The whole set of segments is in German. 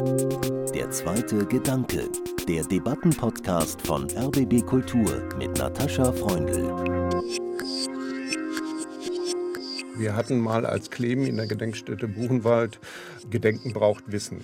Der zweite Gedanke, der Debattenpodcast von RBB Kultur mit Natascha Freundl. Wir hatten mal als Kleben in der Gedenkstätte Buchenwald, Gedenken braucht Wissen.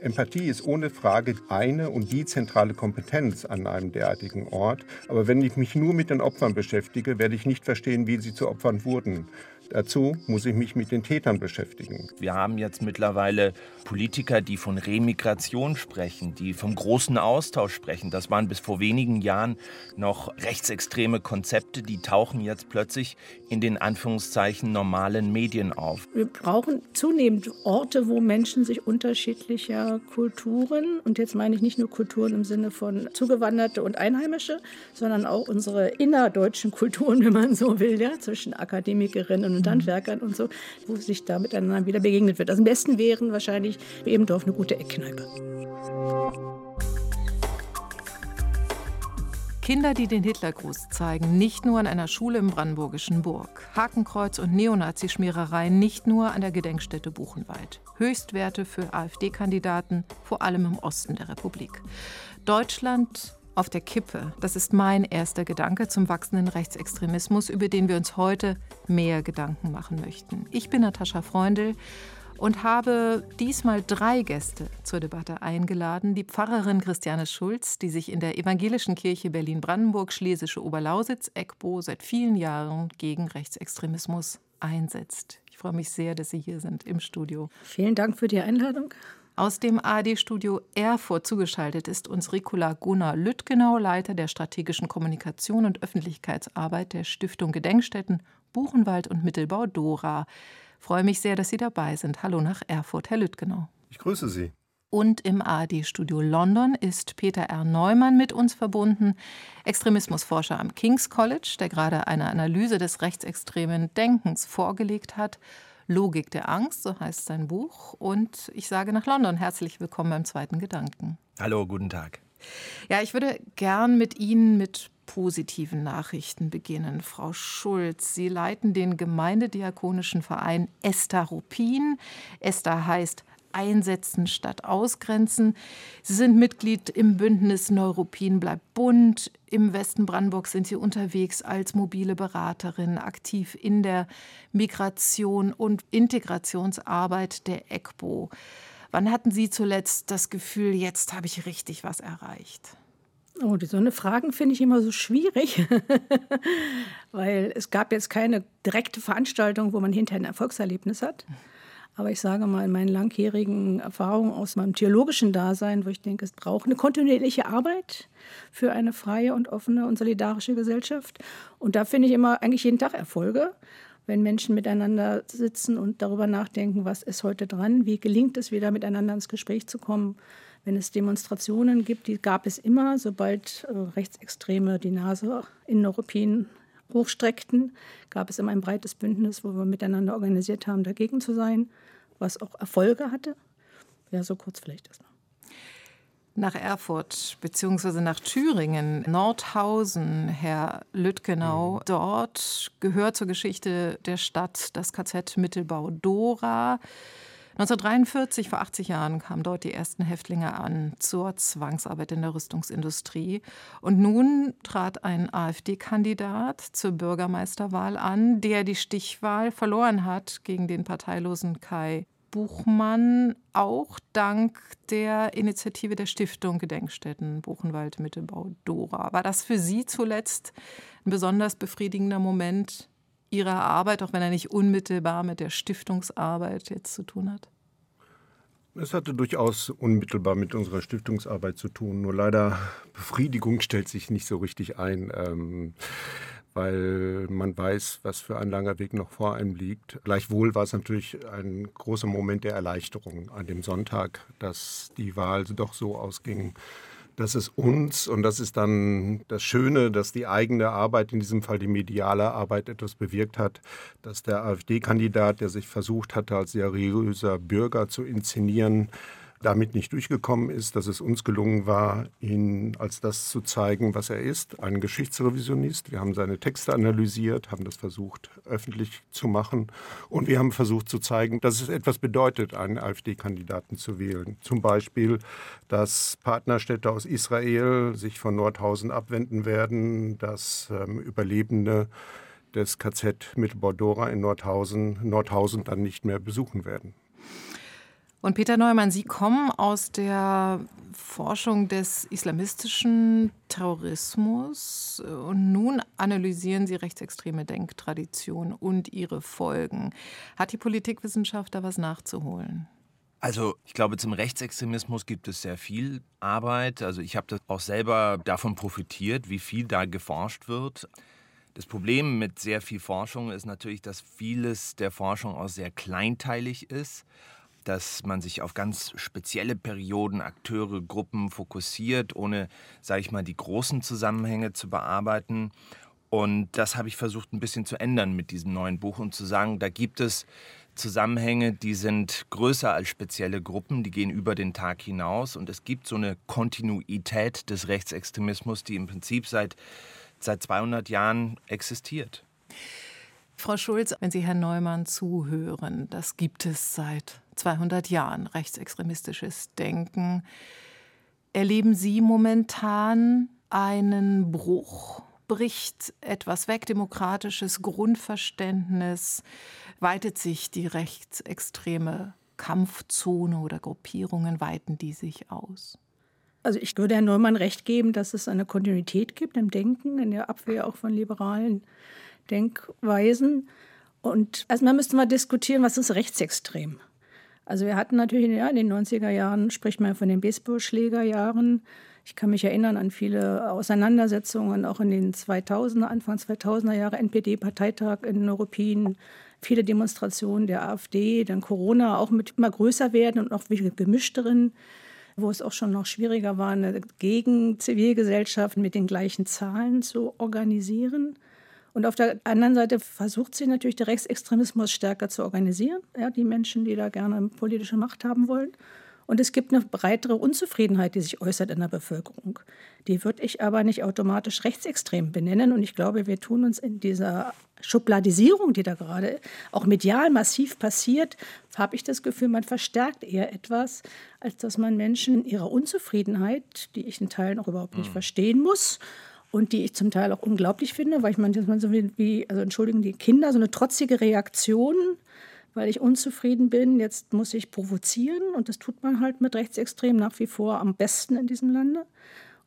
Empathie ist ohne Frage eine und die zentrale Kompetenz an einem derartigen Ort. Aber wenn ich mich nur mit den Opfern beschäftige, werde ich nicht verstehen, wie sie zu Opfern wurden. Dazu muss ich mich mit den Tätern beschäftigen. Wir haben jetzt mittlerweile Politiker, die von Remigration sprechen, die vom großen Austausch sprechen. Das waren bis vor wenigen Jahren noch rechtsextreme Konzepte, die tauchen jetzt plötzlich in den Anführungszeichen normalen Medien auf. Wir brauchen zunehmend Orte, wo Menschen sich unterschiedlicher Kulturen, und jetzt meine ich nicht nur Kulturen im Sinne von Zugewanderte und Einheimische, sondern auch unsere innerdeutschen Kulturen, wenn man so will, ja, zwischen Akademikerinnen und und Handwerkern und so, wo sich da miteinander wieder begegnet wird. Also am besten wären wahrscheinlich eben Dorf eine gute Eckkneipe. Kinder, die den Hitlergruß zeigen, nicht nur an einer Schule im brandenburgischen Burg. Hakenkreuz und Neonazischmierereien nicht nur an der Gedenkstätte Buchenwald. Höchstwerte für AfD-Kandidaten, vor allem im Osten der Republik. Deutschland auf der Kippe. Das ist mein erster Gedanke zum wachsenden Rechtsextremismus, über den wir uns heute mehr Gedanken machen möchten. Ich bin Natascha Freundl und habe diesmal drei Gäste zur Debatte eingeladen. Die Pfarrerin Christiane Schulz, die sich in der Evangelischen Kirche Berlin-Brandenburg, Schlesische Oberlausitz, EGBO, seit vielen Jahren gegen Rechtsextremismus einsetzt. Ich freue mich sehr, dass Sie hier sind im Studio. Vielen Dank für die Einladung. Aus dem ARD-Studio Erfurt zugeschaltet ist uns Ricula Gunnar Lüttgenau, Leiter der strategischen Kommunikation und Öffentlichkeitsarbeit der Stiftung Gedenkstätten Buchenwald und Mittelbau Dora. Freue mich sehr, dass Sie dabei sind. Hallo nach Erfurt, Herr Lüttgenau. Ich grüße Sie. Und im ARD-Studio London ist Peter R. Neumann mit uns verbunden, Extremismusforscher am King's College, der gerade eine Analyse des rechtsextremen Denkens vorgelegt hat. Logik der Angst, so heißt sein Buch. Und ich sage nach London herzlich willkommen beim zweiten Gedanken. Hallo, guten Tag. Ja, ich würde gern mit Ihnen mit positiven Nachrichten beginnen. Frau Schulz, Sie leiten den Gemeindediakonischen Verein Esther Ruppin. Esther heißt Einsetzen statt Ausgrenzen. Sie sind Mitglied im Bündnis Neuruppin bleibt bunt. Im Westen Brandenburg sind Sie unterwegs als mobile Beraterin, aktiv in der Migration und Integrationsarbeit der EGBO. Wann hatten Sie zuletzt das Gefühl, jetzt habe ich richtig was erreicht? Oh, so eine Fragen finde ich immer so schwierig, weil es gab jetzt keine direkte Veranstaltung, wo man hinterher ein Erfolgserlebnis hat. Aber ich sage mal, in meinen langjährigen Erfahrungen aus meinem theologischen Dasein, wo ich denke, es braucht eine kontinuierliche Arbeit für eine freie und offene und solidarische Gesellschaft. Und da finde ich immer eigentlich jeden Tag Erfolge, wenn Menschen miteinander sitzen und darüber nachdenken, was ist heute dran, wie gelingt es wieder miteinander ins Gespräch zu kommen. Wenn es Demonstrationen gibt, die gab es immer, sobald äh, Rechtsextreme die Nase in Europien hochstreckten, gab es immer ein breites Bündnis, wo wir miteinander organisiert haben, dagegen zu sein, was auch Erfolge hatte. Ja, so kurz vielleicht erstmal. Nach Erfurt bzw. nach Thüringen, Nordhausen, Herr Lüttgenau. Mhm. Dort gehört zur Geschichte der Stadt das KZ Mittelbau-Dora. 1943, vor 80 Jahren, kamen dort die ersten Häftlinge an zur Zwangsarbeit in der Rüstungsindustrie. Und nun trat ein AfD-Kandidat zur Bürgermeisterwahl an, der die Stichwahl verloren hat gegen den parteilosen Kai Buchmann, auch dank der Initiative der Stiftung Gedenkstätten Buchenwald Mittelbau Dora. War das für Sie zuletzt ein besonders befriedigender Moment Ihrer Arbeit, auch wenn er nicht unmittelbar mit der Stiftungsarbeit jetzt zu tun hat? Es hatte durchaus unmittelbar mit unserer Stiftungsarbeit zu tun. Nur leider Befriedigung stellt sich nicht so richtig ein, ähm, weil man weiß, was für ein langer Weg noch vor einem liegt. Gleichwohl war es natürlich ein großer Moment der Erleichterung an dem Sonntag, dass die Wahl doch so ausging, dass es uns, und das ist dann das Schöne, dass die eigene Arbeit, in diesem Fall die mediale Arbeit, etwas bewirkt hat, dass der AfD-Kandidat, der sich versucht hatte, als seriöser Bürger zu inszenieren, damit nicht durchgekommen ist, dass es uns gelungen war, ihn als das zu zeigen, was er ist, ein Geschichtsrevisionist. Wir haben seine Texte analysiert, haben das versucht öffentlich zu machen und wir haben versucht zu zeigen, dass es etwas bedeutet, einen AfD-Kandidaten zu wählen. Zum Beispiel, dass Partnerstädte aus Israel sich von Nordhausen abwenden werden, dass ähm, Überlebende des KZ Mittelbordora in Nordhausen Nordhausen dann nicht mehr besuchen werden. Und Peter Neumann, Sie kommen aus der Forschung des islamistischen Terrorismus und nun analysieren Sie rechtsextreme Denktradition und ihre Folgen. Hat die Politikwissenschaft da was nachzuholen? Also ich glaube, zum Rechtsextremismus gibt es sehr viel Arbeit. Also ich habe auch selber davon profitiert, wie viel da geforscht wird. Das Problem mit sehr viel Forschung ist natürlich, dass vieles der Forschung auch sehr kleinteilig ist dass man sich auf ganz spezielle Perioden, Akteure, Gruppen fokussiert, ohne, sage ich mal, die großen Zusammenhänge zu bearbeiten. Und das habe ich versucht ein bisschen zu ändern mit diesem neuen Buch und zu sagen, da gibt es Zusammenhänge, die sind größer als spezielle Gruppen, die gehen über den Tag hinaus und es gibt so eine Kontinuität des Rechtsextremismus, die im Prinzip seit, seit 200 Jahren existiert. Frau Schulz, wenn Sie Herrn Neumann zuhören, das gibt es seit 200 Jahren, rechtsextremistisches Denken. Erleben Sie momentan einen Bruch? Bricht etwas weg, demokratisches Grundverständnis? Weitet sich die rechtsextreme Kampfzone oder Gruppierungen, weiten die sich aus? Also ich würde Herrn Neumann recht geben, dass es eine Kontinuität gibt im Denken, in der Abwehr auch von liberalen Denkweisen. Und erstmal müssten wir diskutieren, was ist rechtsextrem? Also wir hatten natürlich ja, in den 90er Jahren, spricht man von den Baseballschlägerjahren. Ich kann mich erinnern an viele Auseinandersetzungen, auch in den 2000er, Anfang 2000er Jahre, NPD-Parteitag in Neuruppin, viele Demonstrationen der AfD, dann Corona auch mit immer größer werden und viel gemischteren, wo es auch schon noch schwieriger war, eine Gegen-Zivilgesellschaft mit den gleichen Zahlen zu organisieren. Und auf der anderen Seite versucht sie natürlich der Rechtsextremismus stärker zu organisieren, ja, die Menschen, die da gerne politische Macht haben wollen. Und es gibt eine breitere Unzufriedenheit, die sich äußert in der Bevölkerung. Die würde ich aber nicht automatisch rechtsextrem benennen. Und ich glaube, wir tun uns in dieser Schubladisierung, die da gerade auch medial massiv passiert, habe ich das Gefühl, man verstärkt eher etwas, als dass man Menschen in ihrer Unzufriedenheit, die ich in Teilen auch überhaupt nicht mhm. verstehen muss, und die ich zum Teil auch unglaublich finde, weil ich manchmal so wie, also entschuldigen die Kinder, so eine trotzige Reaktion, weil ich unzufrieden bin, jetzt muss ich provozieren und das tut man halt mit Rechtsextremen nach wie vor am besten in diesem Lande.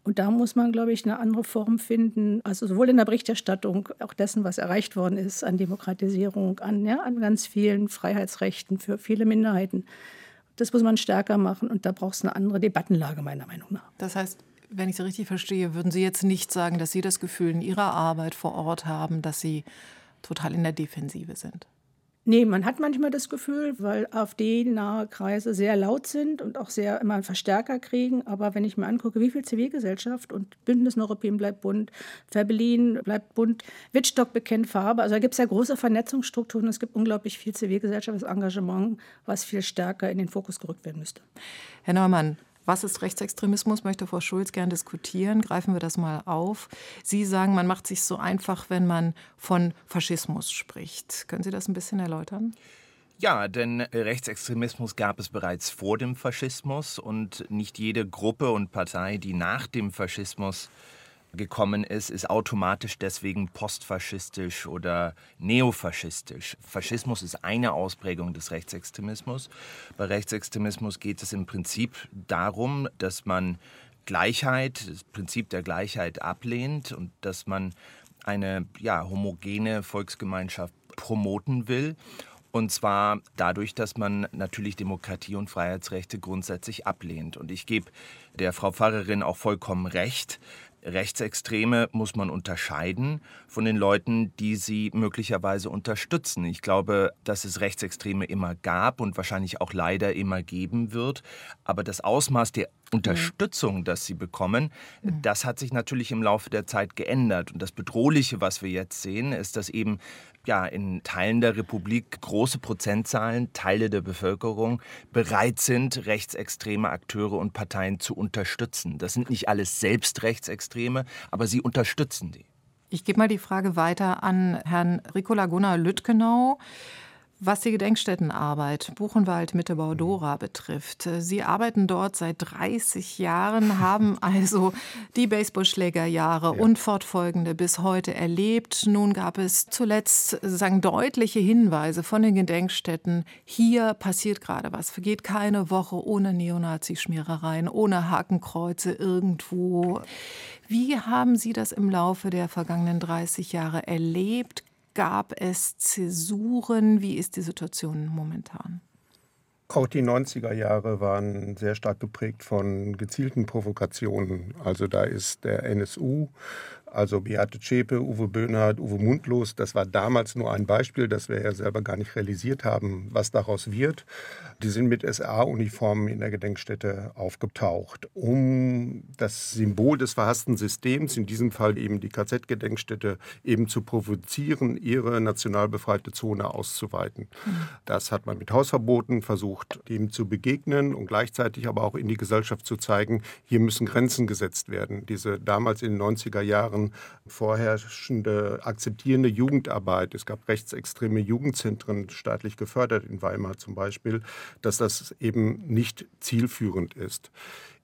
Und da muss man, glaube ich, eine andere Form finden, also sowohl in der Berichterstattung auch dessen, was erreicht worden ist an Demokratisierung, an, ja, an ganz vielen Freiheitsrechten für viele Minderheiten. Das muss man stärker machen und da braucht es eine andere Debattenlage, meiner Meinung nach. Das heißt, wenn ich Sie richtig verstehe, würden Sie jetzt nicht sagen, dass Sie das Gefühl in Ihrer Arbeit vor Ort haben, dass Sie total in der Defensive sind? Nee, man hat manchmal das Gefühl, weil AfD-nahe Kreise sehr laut sind und auch sehr immer einen Verstärker kriegen. Aber wenn ich mir angucke, wie viel Zivilgesellschaft und Bündnis Neuruppin bleibt bunt, Färbelin bleibt bunt, Wittstock bekennt Farbe. Also da gibt es ja große Vernetzungsstrukturen. Es gibt unglaublich viel zivilgesellschaftliches Engagement, was viel stärker in den Fokus gerückt werden müsste. Herr Neumann, was ist Rechtsextremismus, möchte Frau Schulz gern diskutieren. Greifen wir das mal auf. Sie sagen, man macht sich so einfach, wenn man von Faschismus spricht. Können Sie das ein bisschen erläutern? Ja, denn Rechtsextremismus gab es bereits vor dem Faschismus und nicht jede Gruppe und Partei, die nach dem Faschismus gekommen ist, ist automatisch deswegen postfaschistisch oder neofaschistisch. Faschismus ist eine Ausprägung des Rechtsextremismus. Bei Rechtsextremismus geht es im Prinzip darum, dass man Gleichheit, das Prinzip der Gleichheit ablehnt und dass man eine ja, homogene Volksgemeinschaft promoten will. Und zwar dadurch, dass man natürlich Demokratie und Freiheitsrechte grundsätzlich ablehnt. Und ich gebe der Frau Pfarrerin auch vollkommen recht. Rechtsextreme muss man unterscheiden von den Leuten, die sie möglicherweise unterstützen. Ich glaube, dass es Rechtsextreme immer gab und wahrscheinlich auch leider immer geben wird. Aber das Ausmaß der Unterstützung, das sie bekommen, das hat sich natürlich im Laufe der Zeit geändert. Und das Bedrohliche, was wir jetzt sehen, ist, dass eben ja, in Teilen der Republik große Prozentzahlen, Teile der Bevölkerung bereit sind, rechtsextreme Akteure und Parteien zu unterstützen. Das sind nicht alles selbst Rechtsextreme, aber sie unterstützen die. Ich gebe mal die Frage weiter an Herrn Ricola Gunnar Lüttgenau. Was die Gedenkstättenarbeit Buchenwald Mitte Baudora betrifft, Sie arbeiten dort seit 30 Jahren, haben also die Baseballschlägerjahre ja. und fortfolgende bis heute erlebt. Nun gab es zuletzt sagen deutliche Hinweise von den Gedenkstätten, hier passiert gerade was. Vergeht keine Woche ohne Neonazi-Schmierereien, ohne Hakenkreuze irgendwo. Wie haben Sie das im Laufe der vergangenen 30 Jahre erlebt? Gab es Zäsuren? Wie ist die Situation momentan? Auch die 90er Jahre waren sehr stark geprägt von gezielten Provokationen. Also da ist der NSU also Beate Zschäpe, Uwe Böhnhardt, Uwe Mundlos, das war damals nur ein Beispiel, das wir ja selber gar nicht realisiert haben, was daraus wird. Die sind mit SA-Uniformen in der Gedenkstätte aufgetaucht, um das Symbol des verhassten Systems, in diesem Fall eben die KZ-Gedenkstätte, eben zu provozieren, ihre national befreite Zone auszuweiten. Das hat man mit Hausverboten versucht, dem zu begegnen und gleichzeitig aber auch in die Gesellschaft zu zeigen, hier müssen Grenzen gesetzt werden. Diese damals in den 90er Jahren Jahren vorherrschende akzeptierende Jugendarbeit, es gab rechtsextreme Jugendzentren staatlich gefördert in Weimar zum Beispiel, dass das eben nicht zielführend ist.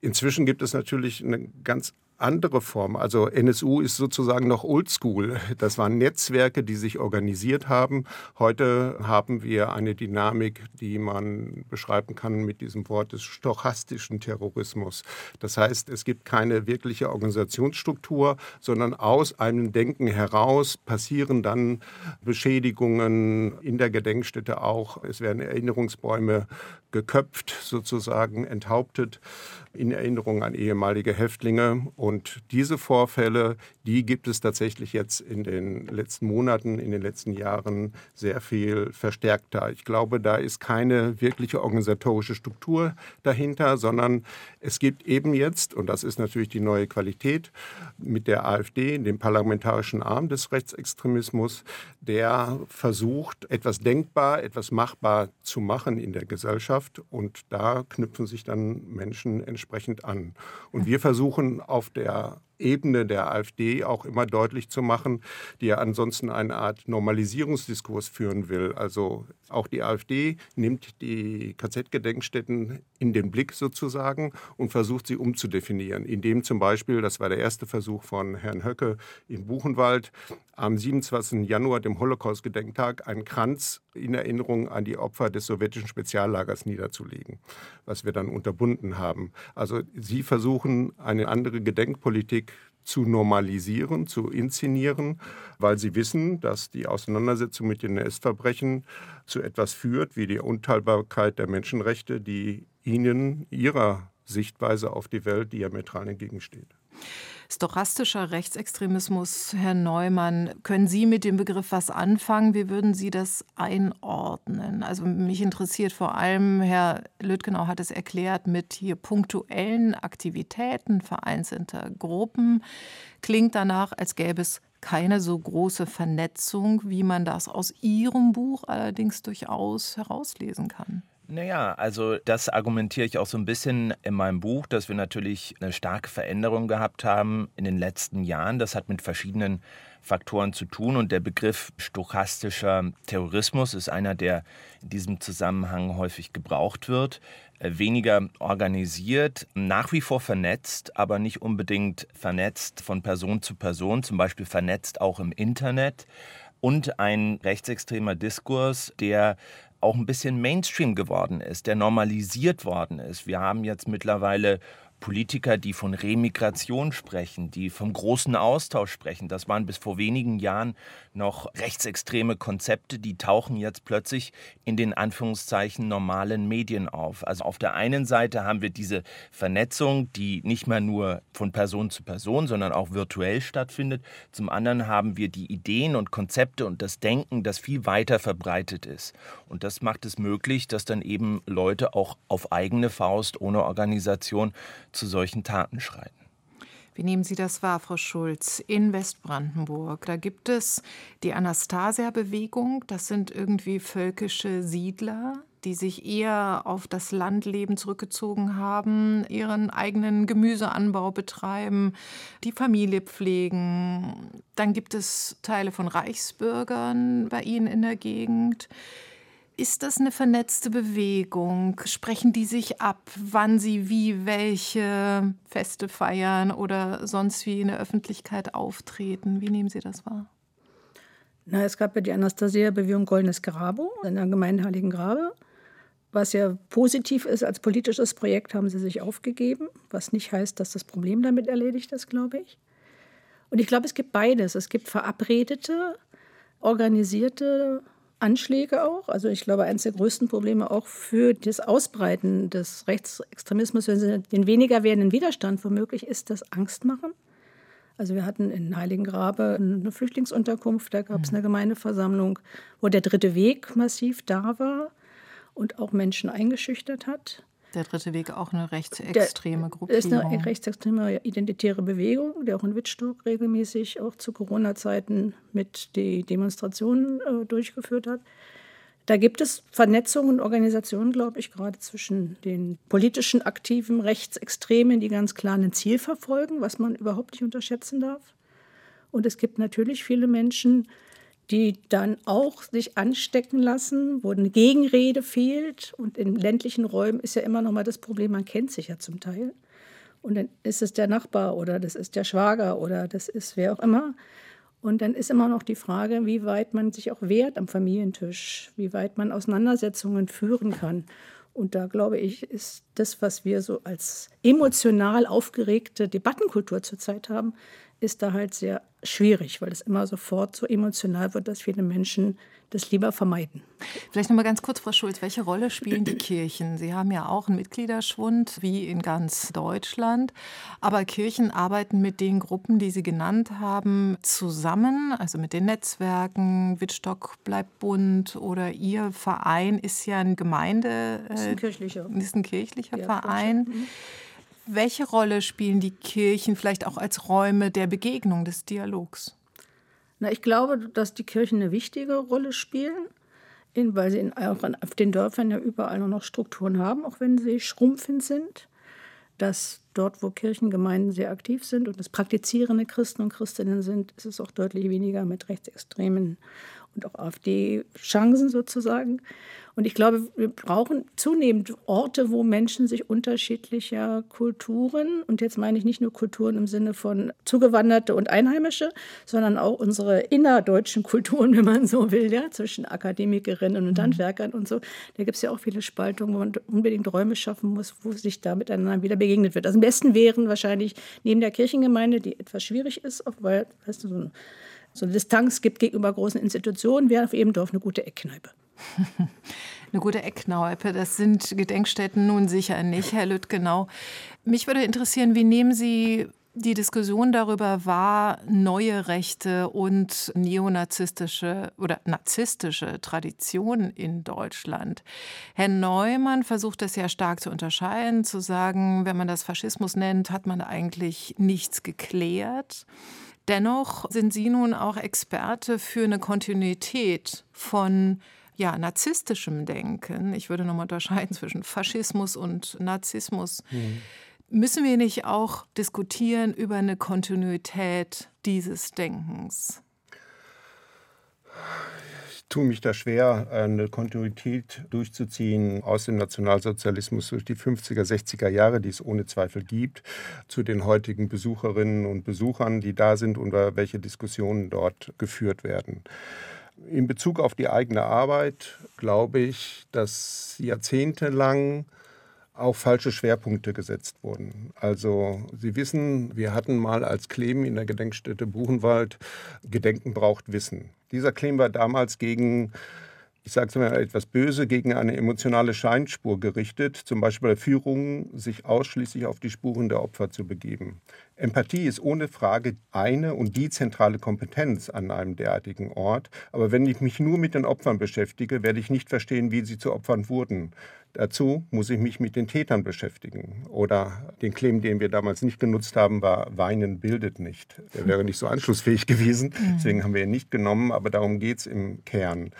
Inzwischen gibt es natürlich eine ganz andere Form. Also NSU ist sozusagen noch oldschool. Das waren Netzwerke, die sich organisiert haben. Heute haben wir eine Dynamik, die man beschreiben kann mit diesem Wort des stochastischen Terrorismus. Das heißt, es gibt keine wirkliche Organisationsstruktur, sondern aus einem Denken heraus passieren dann Beschädigungen in der Gedenkstätte auch. Es werden Erinnerungsbäume geköpft, sozusagen enthauptet in Erinnerung an ehemalige Häftlinge. Und diese Vorfälle, die gibt es tatsächlich jetzt in den letzten Monaten, in den letzten Jahren sehr viel verstärkter. Ich glaube, da ist keine wirkliche organisatorische Struktur dahinter, sondern es gibt eben jetzt, und das ist natürlich die neue Qualität, mit der AfD, dem parlamentarischen Arm des Rechtsextremismus, der versucht, etwas denkbar, etwas machbar zu machen in der Gesellschaft. Und da knüpfen sich dann Menschen entsprechend an. Und wir versuchen auf der Ebene der AfD auch immer deutlich zu machen, die ja ansonsten eine Art Normalisierungsdiskurs führen will. Also auch die AfD nimmt die KZ-Gedenkstätten in den Blick sozusagen und versucht sie umzudefinieren, indem zum Beispiel, das war der erste Versuch von Herrn Höcke in Buchenwald, am 27. Januar, dem Holocaust-Gedenktag, einen Kranz in Erinnerung an die Opfer des sowjetischen Speziallagers niederzulegen, was wir dann unterbunden haben. Also sie versuchen eine andere Gedenkpolitik zu normalisieren, zu inszenieren, weil sie wissen, dass die Auseinandersetzung mit den NS-Verbrechen zu etwas führt, wie die Unteilbarkeit der Menschenrechte, die ihnen ihrer Sichtweise auf die Welt diametral entgegensteht. Stochastischer Rechtsextremismus, Herr Neumann, können Sie mit dem Begriff was anfangen? Wie würden Sie das einordnen? Also mich interessiert vor allem, Herr Lüttgenau hat es erklärt, mit hier punktuellen Aktivitäten vereinzelter Gruppen. Klingt danach, als gäbe es keine so große Vernetzung, wie man das aus Ihrem Buch allerdings durchaus herauslesen kann. Naja, also das argumentiere ich auch so ein bisschen in meinem Buch, dass wir natürlich eine starke Veränderung gehabt haben in den letzten Jahren. Das hat mit verschiedenen Faktoren zu tun und der Begriff stochastischer Terrorismus ist einer, der in diesem Zusammenhang häufig gebraucht wird. Äh, weniger organisiert, nach wie vor vernetzt, aber nicht unbedingt vernetzt von Person zu Person, zum Beispiel vernetzt auch im Internet und ein rechtsextremer Diskurs, der auch ein bisschen Mainstream geworden ist, der normalisiert worden ist. Wir haben jetzt mittlerweile Politiker, die von Remigration sprechen, die vom großen Austausch sprechen. Das waren bis vor wenigen Jahren noch rechtsextreme Konzepte, die tauchen jetzt plötzlich in den Anführungszeichen normalen Medien auf. Also auf der einen Seite haben wir diese Vernetzung, die nicht mehr nur von Person zu Person, sondern auch virtuell stattfindet. Zum anderen haben wir die Ideen und Konzepte und das Denken, das viel weiter verbreitet ist. Und das macht es möglich, dass dann eben Leute auch auf eigene Faust ohne Organisation zu solchen Taten schreiten. Wie nehmen Sie das wahr, Frau Schulz? In Westbrandenburg, da gibt es die Anastasia-Bewegung. Das sind irgendwie völkische Siedler, die sich eher auf das Landleben zurückgezogen haben, ihren eigenen Gemüseanbau betreiben, die Familie pflegen. Dann gibt es Teile von Reichsbürgern bei Ihnen in der Gegend. Ist das eine vernetzte Bewegung? Sprechen die sich ab, wann sie wie welche Feste feiern oder sonst wie in der Öffentlichkeit auftreten? Wie nehmen Sie das wahr? Na, es gab ja die Anastasia-Bewegung Goldenes Grabo in der Gemeinde Heiligen Grabe. Was ja positiv ist als politisches Projekt, haben sie sich aufgegeben, was nicht heißt, dass das Problem damit erledigt ist, glaube ich. Und ich glaube, es gibt beides. Es gibt verabredete, organisierte Anschläge auch. Also ich glaube, eines der größten Probleme auch für das Ausbreiten des Rechtsextremismus, wenn sie den weniger werdenden Widerstand womöglich ist, das Angstmachen. Also wir hatten in Heiligengrabe eine Flüchtlingsunterkunft, da gab es eine Gemeindeversammlung, wo der dritte Weg massiv da war und auch Menschen eingeschüchtert hat. Der dritte Weg auch eine rechtsextreme Gruppe. ist eine rechtsextreme identitäre Bewegung, der auch in Wittstock regelmäßig auch zu Corona-Zeiten mit die Demonstrationen äh, durchgeführt hat. Da gibt es Vernetzungen und Organisationen, glaube ich, gerade zwischen den politischen aktiven Rechtsextremen, die ganz klar ein Ziel verfolgen, was man überhaupt nicht unterschätzen darf. Und es gibt natürlich viele Menschen, die dann auch sich anstecken lassen, wo eine Gegenrede fehlt. Und in ländlichen Räumen ist ja immer noch mal das Problem, man kennt sich ja zum Teil. Und dann ist es der Nachbar oder das ist der Schwager oder das ist wer auch immer. Und dann ist immer noch die Frage, wie weit man sich auch wehrt am Familientisch, wie weit man Auseinandersetzungen führen kann. Und da glaube ich, ist das, was wir so als emotional aufgeregte Debattenkultur zurzeit haben, ist da halt sehr schwierig, weil es immer sofort so emotional wird, dass viele Menschen das lieber vermeiden. Vielleicht noch mal ganz kurz, Frau Schulz, welche Rolle spielen die Kirchen? Sie haben ja auch einen Mitgliederschwund, wie in ganz Deutschland. Aber Kirchen arbeiten mit den Gruppen, die Sie genannt haben, zusammen, also mit den Netzwerken. Wittstock bleibt bunt oder Ihr Verein ist ja eine Gemeinde. Äh, ist ein kirchlicher. Ist ein kirchlicher Verein. Mhm. Welche Rolle spielen die Kirchen vielleicht auch als Räume der Begegnung, des Dialogs? Na, ich glaube, dass die Kirchen eine wichtige Rolle spielen, weil sie in, auch auf den Dörfern ja überall noch Strukturen haben, auch wenn sie schrumpfend sind. Dass dort, wo Kirchengemeinden sehr aktiv sind und es praktizierende Christen und Christinnen sind, ist es auch deutlich weniger mit Rechtsextremen und auch AfD-Chancen sozusagen. Und ich glaube, wir brauchen zunehmend Orte, wo Menschen sich unterschiedlicher Kulturen, und jetzt meine ich nicht nur Kulturen im Sinne von Zugewanderte und Einheimische, sondern auch unsere innerdeutschen Kulturen, wenn man so will, ja, zwischen Akademikerinnen und mhm. Handwerkern und so. Da gibt es ja auch viele Spaltungen, wo man unbedingt Räume schaffen muss, wo sich da miteinander wieder begegnet wird. Also am besten wären wahrscheinlich neben der Kirchengemeinde, die etwas schwierig ist, auch weil, weißt du, so ein so eine Distanz gibt gegenüber großen Institutionen, wäre auf Ebendorf eine gute Eckkneipe. Eine gute Eckkneipe, das sind Gedenkstätten nun sicher nicht, Herr Lüttgenau. Mich würde interessieren, wie nehmen Sie die Diskussion darüber wahr, neue rechte und neonazistische oder narzisstische Traditionen in Deutschland. Herr Neumann versucht das ja stark zu unterscheiden, zu sagen, wenn man das Faschismus nennt, hat man eigentlich nichts geklärt. Dennoch sind Sie nun auch Experte für eine Kontinuität von ja, narzisstischem Denken. Ich würde nochmal unterscheiden zwischen Faschismus und Narzissmus. Mhm. Müssen wir nicht auch diskutieren über eine Kontinuität dieses Denkens? Tue mich da schwer, eine Kontinuität durchzuziehen aus dem Nationalsozialismus durch die 50er, 60er Jahre, die es ohne Zweifel gibt, zu den heutigen Besucherinnen und Besuchern, die da sind und welche Diskussionen dort geführt werden. In Bezug auf die eigene Arbeit glaube ich, dass jahrzehntelang auch falsche Schwerpunkte gesetzt wurden. Also Sie wissen, wir hatten mal als Claim in der Gedenkstätte Buchenwald, Gedenken braucht Wissen. Dieser Claim war damals gegen ich sage es mal etwas böse, gegen eine emotionale Scheinspur gerichtet, zum Beispiel bei Führungen, sich ausschließlich auf die Spuren der Opfer zu begeben. Empathie ist ohne Frage eine und die zentrale Kompetenz an einem derartigen Ort. Aber wenn ich mich nur mit den Opfern beschäftige, werde ich nicht verstehen, wie sie zu Opfern wurden. Dazu muss ich mich mit den Tätern beschäftigen. Oder den Claim, den wir damals nicht genutzt haben, war Weinen bildet nicht. Der wäre nicht so anschlussfähig gewesen. Mhm. Deswegen haben wir ihn nicht genommen, aber darum geht es im Kern.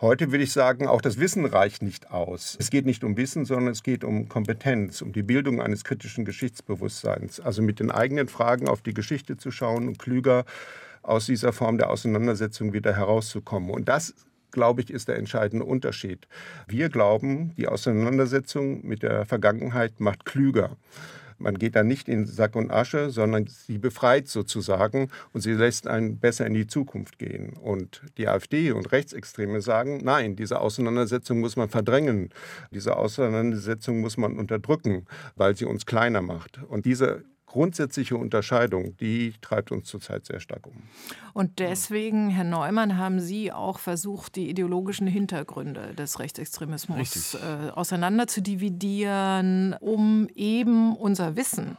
Heute würde ich sagen, auch das Wissen reicht nicht aus. Es geht nicht um Wissen, sondern es geht um Kompetenz, um die Bildung eines kritischen Geschichtsbewusstseins. Also mit den eigenen Fragen auf die Geschichte zu schauen und klüger aus dieser Form der Auseinandersetzung wieder herauszukommen. Und das glaube ich, ist der entscheidende Unterschied. Wir glauben, die Auseinandersetzung mit der Vergangenheit macht klüger. Man geht da nicht in Sack und Asche, sondern sie befreit sozusagen und sie lässt einen besser in die Zukunft gehen. Und die AfD und Rechtsextreme sagen, nein, diese Auseinandersetzung muss man verdrängen. Diese Auseinandersetzung muss man unterdrücken, weil sie uns kleiner macht. Und diese grundsätzliche Unterscheidung, die treibt uns zurzeit sehr stark um. Und deswegen, Herr Neumann, haben Sie auch versucht, die ideologischen Hintergründe des Rechtsextremismus äh, auseinander zu dividieren, um eben unser Wissen,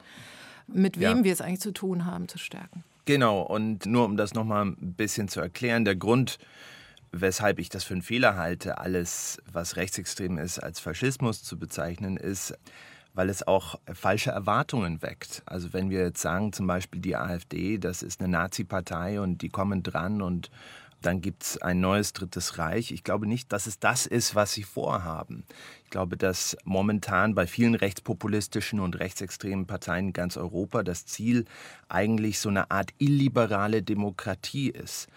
mit wem ja. wir es eigentlich zu tun haben, zu stärken. Genau, und nur um das nochmal ein bisschen zu erklären, der Grund, weshalb ich das für einen Fehler halte, alles, was rechtsextrem ist, als Faschismus zu bezeichnen, ist, weil es auch falsche Erwartungen weckt. Also wenn wir jetzt sagen, zum Beispiel die AfD, das ist eine Nazi-Partei und die kommen dran und dann gibt es ein neues Drittes Reich. Ich glaube nicht, dass es das ist, was sie vorhaben. Ich glaube, dass momentan bei vielen rechtspopulistischen und rechtsextremen Parteien in ganz Europa das Ziel eigentlich so eine Art illiberale Demokratie ist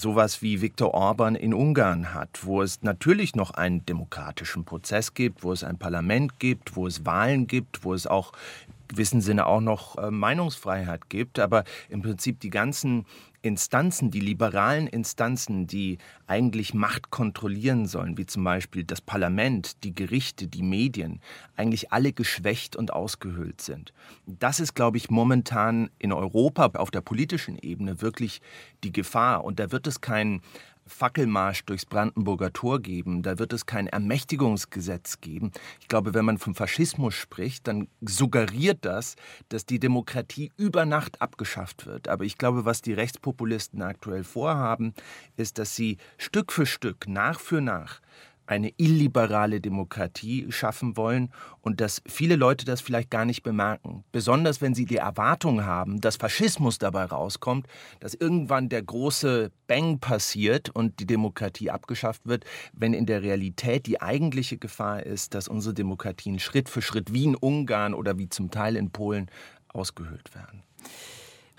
sowas wie Viktor Orban in Ungarn hat, wo es natürlich noch einen demokratischen Prozess gibt, wo es ein Parlament gibt, wo es Wahlen gibt, wo es auch in gewissem Sinne auch noch äh, Meinungsfreiheit gibt, aber im Prinzip die ganzen Instanzen, die liberalen Instanzen, die eigentlich Macht kontrollieren sollen, wie zum Beispiel das Parlament, die Gerichte, die Medien, eigentlich alle geschwächt und ausgehöhlt sind. Das ist, glaube ich, momentan in Europa auf der politischen Ebene wirklich die Gefahr. Und da wird es kein Fackelmarsch durchs Brandenburger Tor geben, da wird es kein Ermächtigungsgesetz geben. Ich glaube, wenn man vom Faschismus spricht, dann suggeriert das, dass die Demokratie über Nacht abgeschafft wird. Aber ich glaube, was die Rechtspopulisten aktuell vorhaben, ist, dass sie Stück für Stück, nach für nach, eine illiberale Demokratie schaffen wollen und dass viele Leute das vielleicht gar nicht bemerken. Besonders wenn sie die Erwartung haben, dass Faschismus dabei rauskommt, dass irgendwann der große Bang passiert und die Demokratie abgeschafft wird, wenn in der Realität die eigentliche Gefahr ist, dass unsere Demokratien Schritt für Schritt wie in Ungarn oder wie zum Teil in Polen ausgehöhlt werden.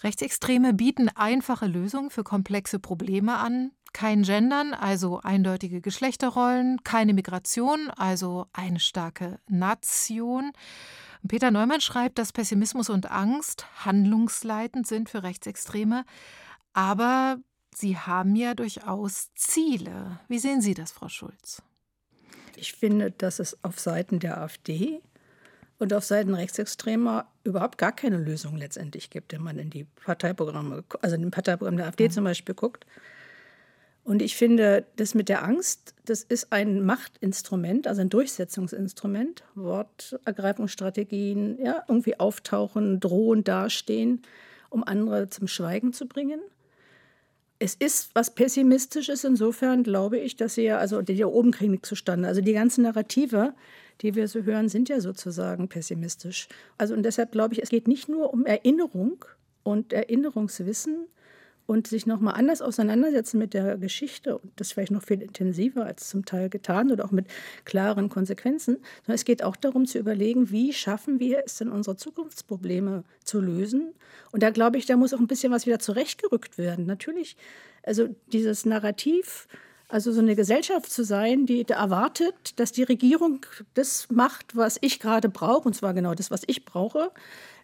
Rechtsextreme bieten einfache Lösungen für komplexe Probleme an, kein Gendern, also eindeutige Geschlechterrollen, keine Migration, also eine starke Nation. Peter Neumann schreibt, dass Pessimismus und Angst handlungsleitend sind für Rechtsextreme, aber sie haben ja durchaus Ziele. Wie sehen Sie das, Frau Schulz? Ich finde, dass es auf Seiten der AfD und auf Seiten Rechtsextremer überhaupt gar keine Lösung letztendlich gibt, wenn man in die Parteiprogramme, also in den Parteiprogramm der AfD mhm. zum Beispiel guckt. Und ich finde, das mit der Angst, das ist ein Machtinstrument, also ein Durchsetzungsinstrument. Wortergreifungsstrategien, ja, irgendwie auftauchen, drohen, dastehen, um andere zum Schweigen zu bringen. Es ist was Pessimistisches, insofern glaube ich, dass sie ja, also die hier oben kriegen nichts zustande. Also die ganzen Narrative, die wir so hören, sind ja sozusagen pessimistisch. Also und deshalb glaube ich, es geht nicht nur um Erinnerung und Erinnerungswissen, und sich nochmal anders auseinandersetzen mit der Geschichte und das vielleicht noch viel intensiver als zum Teil getan oder auch mit klaren Konsequenzen, sondern es geht auch darum zu überlegen, wie schaffen wir es denn, unsere Zukunftsprobleme zu lösen. Und da glaube ich, da muss auch ein bisschen was wieder zurechtgerückt werden. Natürlich, also dieses Narrativ, also so eine Gesellschaft zu sein, die erwartet, dass die Regierung das macht, was ich gerade brauche, und zwar genau das, was ich brauche,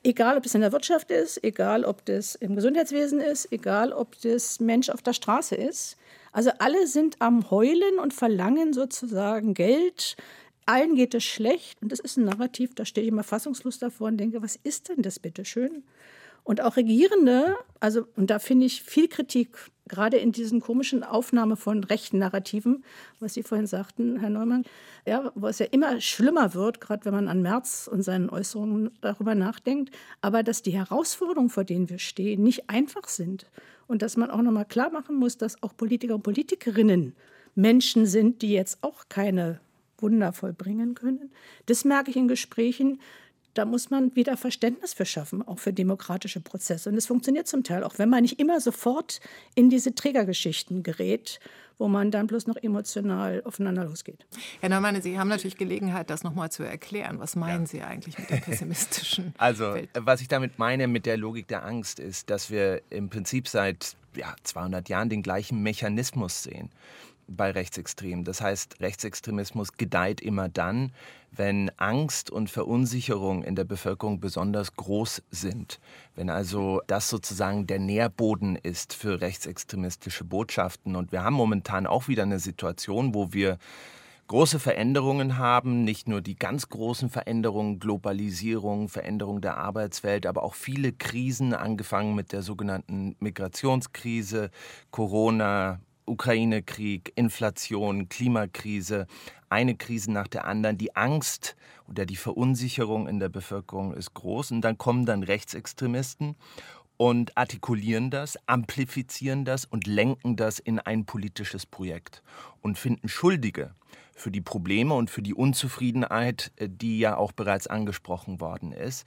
Egal, ob das in der Wirtschaft ist, egal, ob das im Gesundheitswesen ist, egal, ob das Mensch auf der Straße ist. Also alle sind am Heulen und verlangen sozusagen Geld. Allen geht es schlecht. Und das ist ein Narrativ, da stehe ich immer fassungslos davor und denke, was ist denn das bitte schön? Und auch Regierende, also, und da finde ich viel Kritik gerade in diesen komischen Aufnahme von rechten Narrativen, was Sie vorhin sagten, Herr Neumann, ja, wo es ja immer schlimmer wird, gerade wenn man an Merz und seinen Äußerungen darüber nachdenkt, aber dass die Herausforderungen, vor denen wir stehen, nicht einfach sind und dass man auch nochmal klar machen muss, dass auch Politiker und Politikerinnen Menschen sind, die jetzt auch keine Wunder vollbringen können. Das merke ich in Gesprächen, da muss man wieder Verständnis für schaffen, auch für demokratische Prozesse. Und es funktioniert zum Teil, auch wenn man nicht immer sofort in diese Trägergeschichten gerät, wo man dann bloß noch emotional aufeinander losgeht. Herr Neumann, Sie haben natürlich Gelegenheit, das nochmal zu erklären. Was meinen ja. Sie eigentlich mit der pessimistischen? Also, Welt? was ich damit meine mit der Logik der Angst, ist, dass wir im Prinzip seit ja, 200 Jahren den gleichen Mechanismus sehen bei Rechtsextremen. Das heißt, Rechtsextremismus gedeiht immer dann, wenn Angst und Verunsicherung in der Bevölkerung besonders groß sind. Wenn also das sozusagen der Nährboden ist für rechtsextremistische Botschaften. Und wir haben momentan auch wieder eine Situation, wo wir große Veränderungen haben, nicht nur die ganz großen Veränderungen, Globalisierung, Veränderung der Arbeitswelt, aber auch viele Krisen, angefangen mit der sogenannten Migrationskrise, Corona, Ukraine-Krieg, Inflation, Klimakrise, eine Krise nach der anderen. Die Angst oder die Verunsicherung in der Bevölkerung ist groß. Und dann kommen dann Rechtsextremisten und artikulieren das, amplifizieren das und lenken das in ein politisches Projekt und finden Schuldige für die Probleme und für die Unzufriedenheit, äh, die ja auch bereits angesprochen worden ist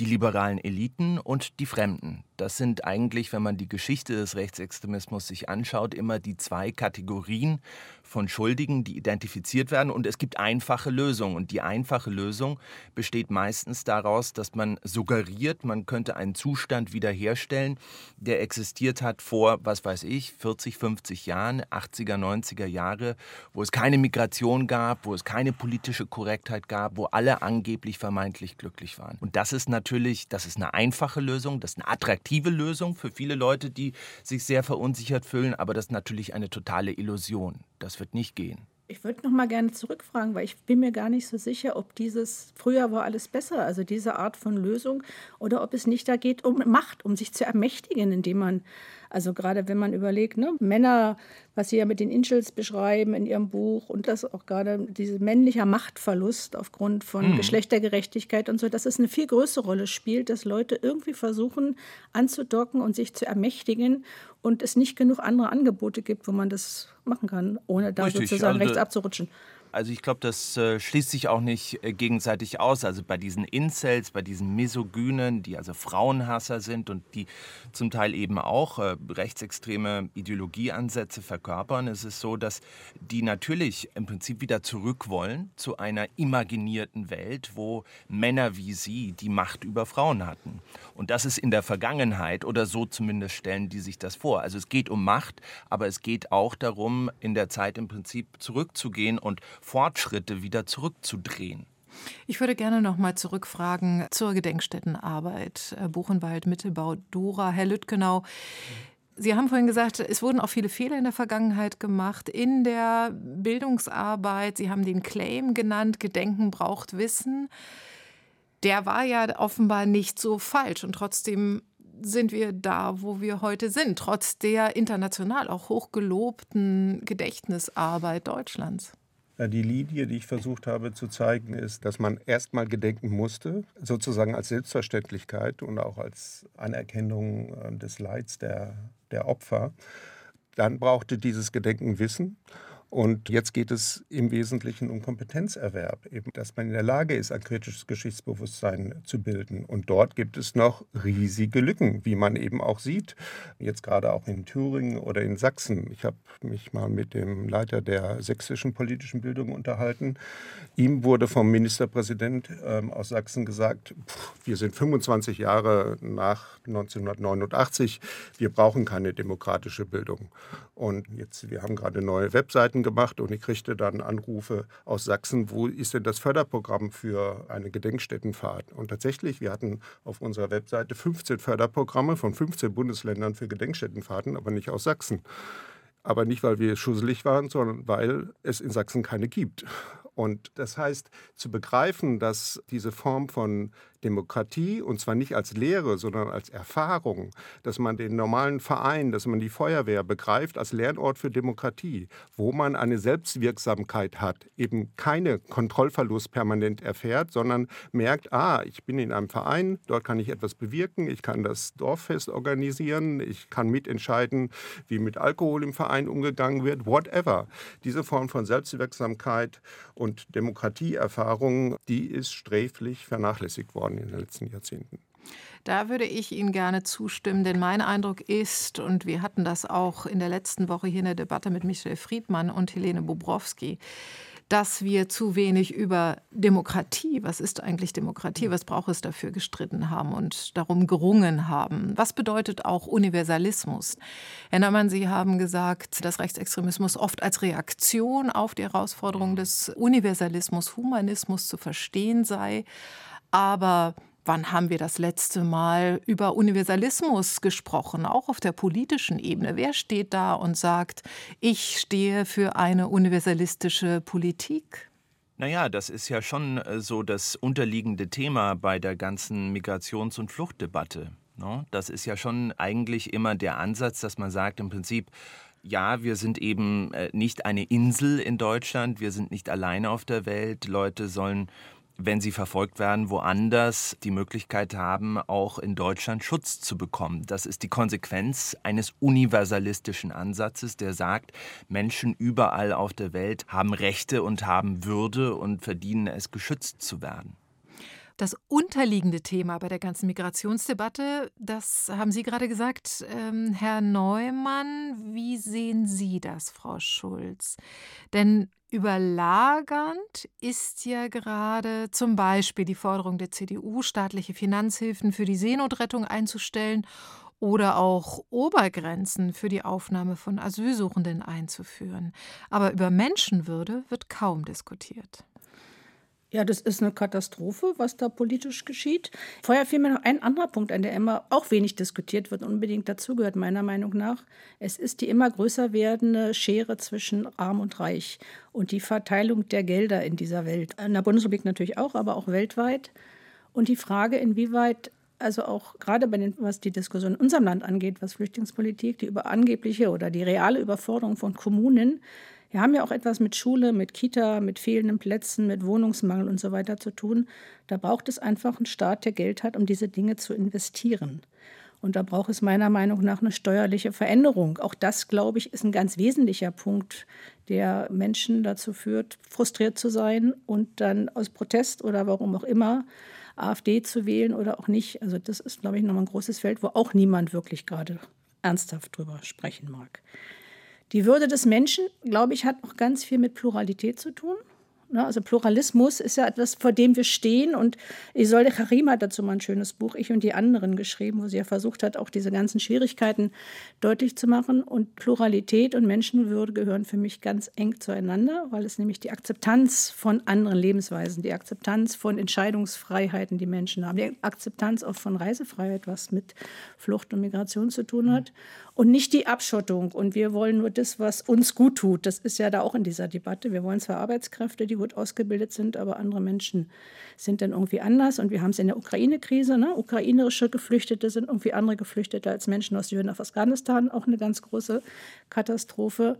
die liberalen Eliten und die Fremden. Das sind eigentlich, wenn man die Geschichte des Rechtsextremismus sich anschaut, immer die zwei Kategorien von Schuldigen, die identifiziert werden. Und es gibt einfache Lösungen. Und die einfache Lösung besteht meistens daraus, dass man suggeriert, man könnte einen Zustand wiederherstellen, der existiert hat vor, was weiß ich, 40, 50 Jahren, 80er, 90er Jahre, wo es keine Migration gab, wo es keine politische Korrektheit gab, wo alle angeblich vermeintlich glücklich waren. Und das ist natürlich, das ist eine einfache Lösung, das ist eine attraktive attraktive Lösung für viele Leute, die sich sehr verunsichert fühlen, aber das ist natürlich eine totale Illusion. Das wird nicht gehen. Ich würde noch mal gerne zurückfragen, weil ich bin mir gar nicht so sicher, ob dieses früher war alles besser, also diese Art von Lösung, oder ob es nicht da geht um Macht, um sich zu ermächtigen, indem man also gerade wenn man überlegt, ne, Männer, was sie ja mit den Inchels beschreiben in ihrem Buch und das auch gerade dieser männlicher Machtverlust aufgrund von mhm. Geschlechtergerechtigkeit und so, dass es eine viel größere Rolle spielt, dass Leute irgendwie versuchen anzudocken und sich zu ermächtigen und es nicht genug andere Angebote gibt, wo man das machen kann, ohne da Richtig, sozusagen also rechts abzurutschen. Also ich glaube, das äh, schließt sich auch nicht äh, gegenseitig aus. Also bei diesen Incels, bei diesen Misogynen, die also Frauenhasser sind und die zum Teil eben auch äh, rechtsextreme Ideologieansätze verkörpern, ist es so, dass die natürlich im Prinzip wieder zurück wollen zu einer imaginierten Welt, wo Männer wie sie die Macht über Frauen hatten. Und das ist in der Vergangenheit oder so zumindest stellen die sich das vor. Also es geht um Macht, aber es geht auch darum, in der Zeit im Prinzip zurückzugehen und Fortschritte wieder zurückzudrehen. Ich würde gerne noch mal zurückfragen zur Gedenkstättenarbeit äh, Buchenwald, Mittelbau, Dora. Herr Lüttgenau, Sie haben vorhin gesagt, es wurden auch viele Fehler in der Vergangenheit gemacht in der Bildungsarbeit. Sie haben den Claim genannt, Gedenken braucht Wissen. Der war ja offenbar nicht so falsch und trotzdem sind wir da, wo wir heute sind, trotz der international auch hochgelobten Gedächtnisarbeit Deutschlands. Die Linie, die ich versucht habe zu zeigen, ist, dass man erstmal gedenken musste, sozusagen als Selbstverständlichkeit und auch als Anerkennung äh, des Leids der, der Opfer. Dann brauchte dieses Gedenken Wissen. Und jetzt geht es im Wesentlichen um Kompetenzerwerb, eben, dass man in der Lage ist, ein kritisches Geschichtsbewusstsein zu bilden. Und dort gibt es noch riesige Lücken, wie man eben auch sieht, jetzt gerade auch in Thüringen oder in Sachsen. Ich habe mich mal mit dem Leiter der sächsischen politischen Bildung unterhalten. Ihm wurde vom Ministerpräsident ähm, aus Sachsen gesagt, pff, wir sind 25 Jahre nach 1989, wir brauchen keine demokratische Bildung. Und jetzt, wir haben gerade neue Webseiten Gedanken gemacht und ich kriegte dann Anrufe aus Sachsen, wo ist denn das Förderprogramm für eine Gedenkstättenfahrt? Und tatsächlich, wir hatten auf unserer Webseite 15 Förderprogramme von 15 Bundesländern für Gedenkstättenfahrten, aber nicht aus Sachsen. Aber nicht, weil wir schusselig waren, sondern weil es in Sachsen keine gibt. Und das heißt, zu begreifen, dass diese Form von Demokratie, und zwar nicht als Lehre, sondern als Erfahrung, dass man den normalen Verein, dass man die Feuerwehr begreift als Lernort für Demokratie, wo man eine Selbstwirksamkeit hat, eben keine Kontrollverlust permanent erfährt, sondern merkt, ah, ich bin in einem Verein, dort kann ich etwas bewirken, ich kann das Dorffest organisieren, ich kann mitentscheiden, wie mit Alkohol im Verein umgegangen wird, whatever. Diese Form von Selbstwirksamkeit und Demokratieerfahrung, die ist sträflich vernachlässigt worden in den letzten Jahrzehnten. Da würde ich Ihnen gerne zustimmen, denn mein Eindruck ist, und wir hatten das auch in der letzten Woche hier in der Debatte mit Michel Friedmann und Helene Bobrowski, dass wir zu wenig über Demokratie, was ist eigentlich Demokratie, was braucht es dafür, gestritten haben und darum gerungen haben. Was bedeutet auch Universalismus? Herr Neumann, Sie haben gesagt, dass Rechtsextremismus oft als Reaktion auf die Herausforderung des Universalismus, Humanismus zu verstehen sei. Aber Wann haben wir das letzte Mal über Universalismus gesprochen, auch auf der politischen Ebene? Wer steht da und sagt, ich stehe für eine universalistische Politik? Naja, das ist ja schon äh, so das unterliegende Thema bei der ganzen Migrations- und Fluchtdebatte. Ne? Das ist ja schon eigentlich immer der Ansatz, dass man sagt, im Prinzip, ja, wir sind eben äh, nicht eine Insel in Deutschland, wir sind nicht alleine auf der Welt. Leute sollen wenn sie verfolgt werden, woanders die Möglichkeit haben, auch in Deutschland Schutz zu bekommen. Das ist die Konsequenz eines universalistischen Ansatzes, der sagt, Menschen überall auf der Welt haben Rechte und haben Würde und verdienen es, geschützt zu werden. Das unterliegende Thema bei der ganzen Migrationsdebatte, das haben Sie gerade gesagt, ähm, Herr Neumann. Wie sehen Sie das, Frau Schulz? Denn Überlagernd ist ja gerade zum Beispiel die Forderung der CDU, staatliche Finanzhilfen für die Seenotrettung einzustellen oder auch Obergrenzen für die Aufnahme von Asylsuchenden einzuführen. Aber über Menschenwürde wird kaum diskutiert. Ja, das ist eine Katastrophe, was da politisch geschieht. Vorher fiel mir noch ein anderer Punkt an, der immer auch wenig diskutiert wird unbedingt dazugehört, meiner Meinung nach. Es ist die immer größer werdende Schere zwischen Arm und Reich und die Verteilung der Gelder in dieser Welt. In der Bundesrepublik natürlich auch, aber auch weltweit. Und die Frage, inwieweit also auch gerade bei den, was die Diskussion in unserem Land angeht, was Flüchtlingspolitik, die über angebliche oder die reale Überforderung von Kommunen wir haben ja auch etwas mit Schule, mit Kita, mit fehlenden Plätzen, mit Wohnungsmangel und so weiter zu tun. Da braucht es einfach einen Staat, der Geld hat, um diese Dinge zu investieren. Und da braucht es meiner Meinung nach eine steuerliche Veränderung. Auch das, glaube ich, ist ein ganz wesentlicher Punkt, der Menschen dazu führt, frustriert zu sein und dann aus Protest oder warum auch immer AfD zu wählen oder auch nicht. Also das ist, glaube ich, nochmal ein großes Feld, wo auch niemand wirklich gerade ernsthaft drüber sprechen mag. Die Würde des Menschen, glaube ich, hat auch ganz viel mit Pluralität zu tun. Ne? Also Pluralismus ist ja etwas, vor dem wir stehen. Und Isolde Karim hat dazu mal ein schönes Buch, Ich und die anderen, geschrieben, wo sie ja versucht hat, auch diese ganzen Schwierigkeiten deutlich zu machen. Und Pluralität und Menschenwürde gehören für mich ganz eng zueinander, weil es nämlich die Akzeptanz von anderen Lebensweisen, die Akzeptanz von Entscheidungsfreiheiten, die Menschen haben, die Akzeptanz auch von Reisefreiheit, was mit Flucht und Migration zu tun hat. Und nicht die Abschottung. Und wir wollen nur das, was uns gut tut. Das ist ja da auch in dieser Debatte. Wir wollen zwar Arbeitskräfte, die gut ausgebildet sind, aber andere Menschen sind dann irgendwie anders. Und wir haben es in der Ukraine-Krise. Ne? Ukrainerische Geflüchtete sind irgendwie andere Geflüchtete als Menschen aus Syrien, aus Afghanistan. Auch eine ganz große Katastrophe.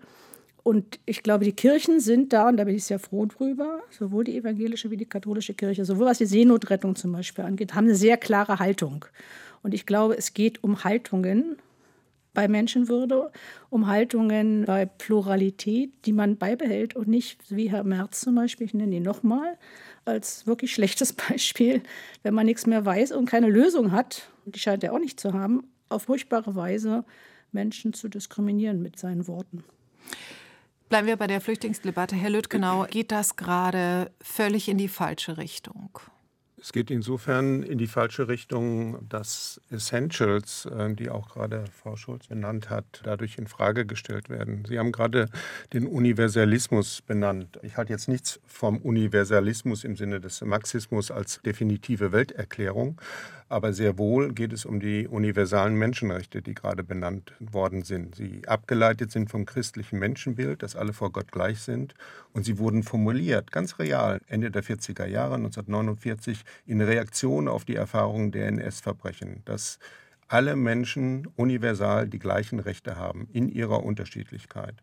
Und ich glaube, die Kirchen sind da, und da bin ich sehr froh drüber, sowohl die evangelische wie die katholische Kirche, sowohl was die Seenotrettung zum Beispiel angeht, haben eine sehr klare Haltung. Und ich glaube, es geht um Haltungen bei Menschenwürde, um Haltungen bei Pluralität, die man beibehält und nicht, wie Herr Merz zum Beispiel, ich nenne ihn nochmal, als wirklich schlechtes Beispiel, wenn man nichts mehr weiß und keine Lösung hat, die scheint er auch nicht zu haben, auf furchtbare Weise Menschen zu diskriminieren mit seinen Worten. Bleiben wir bei der Flüchtlingsdebatte. Herr Lüttgenau, geht das gerade völlig in die falsche Richtung? Es geht insofern in die falsche Richtung, dass Essentials, äh, die auch gerade Frau Schulz benannt hat, dadurch in Frage gestellt werden. Sie haben gerade den Universalismus benannt. Ich halte jetzt nichts vom Universalismus im Sinne des Marxismus als definitive Welterklärung, aber sehr wohl geht es um die universalen Menschenrechte, die gerade benannt worden sind. Sie abgeleitet sind vom christlichen Menschenbild, dass alle vor Gott gleich sind. Und sie wurden formuliert, ganz real, Ende der 40er Jahre, 1949, in Reaktion auf die Erfahrungen der NS-Verbrechen, dass alle Menschen universal die gleichen Rechte haben in ihrer Unterschiedlichkeit.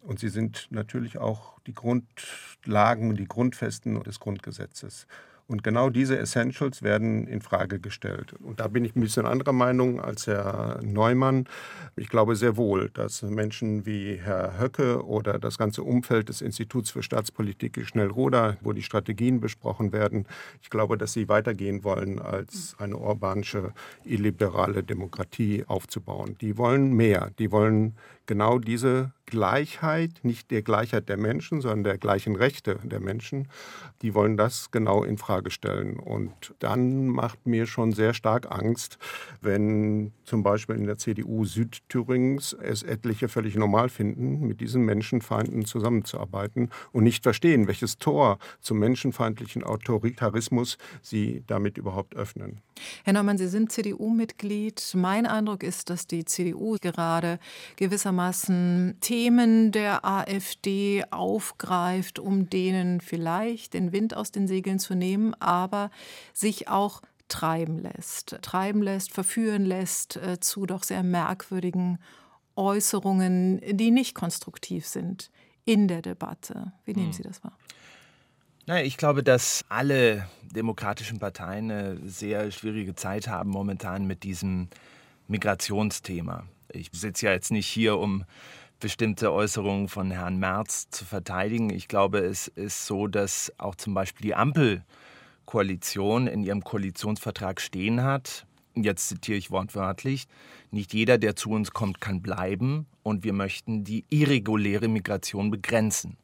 Und sie sind natürlich auch die Grundlagen, die Grundfesten des Grundgesetzes. Und genau diese Essentials werden in Frage gestellt. Und da bin ich ein bisschen anderer Meinung als Herr Neumann. Ich glaube sehr wohl, dass Menschen wie Herr Höcke oder das ganze Umfeld des Instituts für Staatspolitik Schnellroda, wo die Strategien besprochen werden, ich glaube, dass sie weitergehen wollen, als eine urbanische, illiberale Demokratie aufzubauen. Die wollen mehr. Die wollen genau diese Gleichheit, nicht der Gleichheit der Menschen, sondern der gleichen Rechte der Menschen, die wollen das genau in Frage stellen. Und dann macht mir schon sehr stark Angst, wenn zum Beispiel in der CDU Südthürings es etliche völlig normal finden, mit diesen Menschenfeinden zusammenzuarbeiten und nicht verstehen, welches Tor zum menschenfeindlichen Autoritarismus sie damit überhaupt öffnen. Herr Neumann, Sie sind CDU-Mitglied. Mein Eindruck ist, dass die CDU gerade gewissermaßen Themen der AfD aufgreift, um denen vielleicht den Wind aus den Segeln zu nehmen, aber sich auch treiben lässt, treiben lässt, verführen lässt äh, zu doch sehr merkwürdigen Äußerungen, die nicht konstruktiv sind in der Debatte. Wie nehmen hm. Sie das wahr? Naja, ich glaube, dass alle demokratischen Parteien eine sehr schwierige Zeit haben momentan mit diesem Migrationsthema. Ich sitze ja jetzt nicht hier, um bestimmte Äußerungen von Herrn Merz zu verteidigen. Ich glaube, es ist so, dass auch zum Beispiel die Ampelkoalition in ihrem Koalitionsvertrag stehen hat, jetzt zitiere ich wortwörtlich, nicht jeder, der zu uns kommt, kann bleiben und wir möchten die irreguläre Migration begrenzen.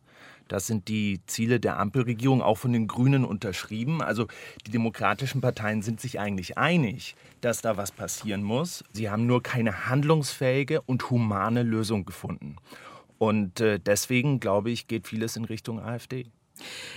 Das sind die Ziele der Ampelregierung, auch von den Grünen unterschrieben. Also die demokratischen Parteien sind sich eigentlich einig, dass da was passieren muss. Sie haben nur keine handlungsfähige und humane Lösung gefunden. Und äh, deswegen, glaube ich, geht vieles in Richtung AfD.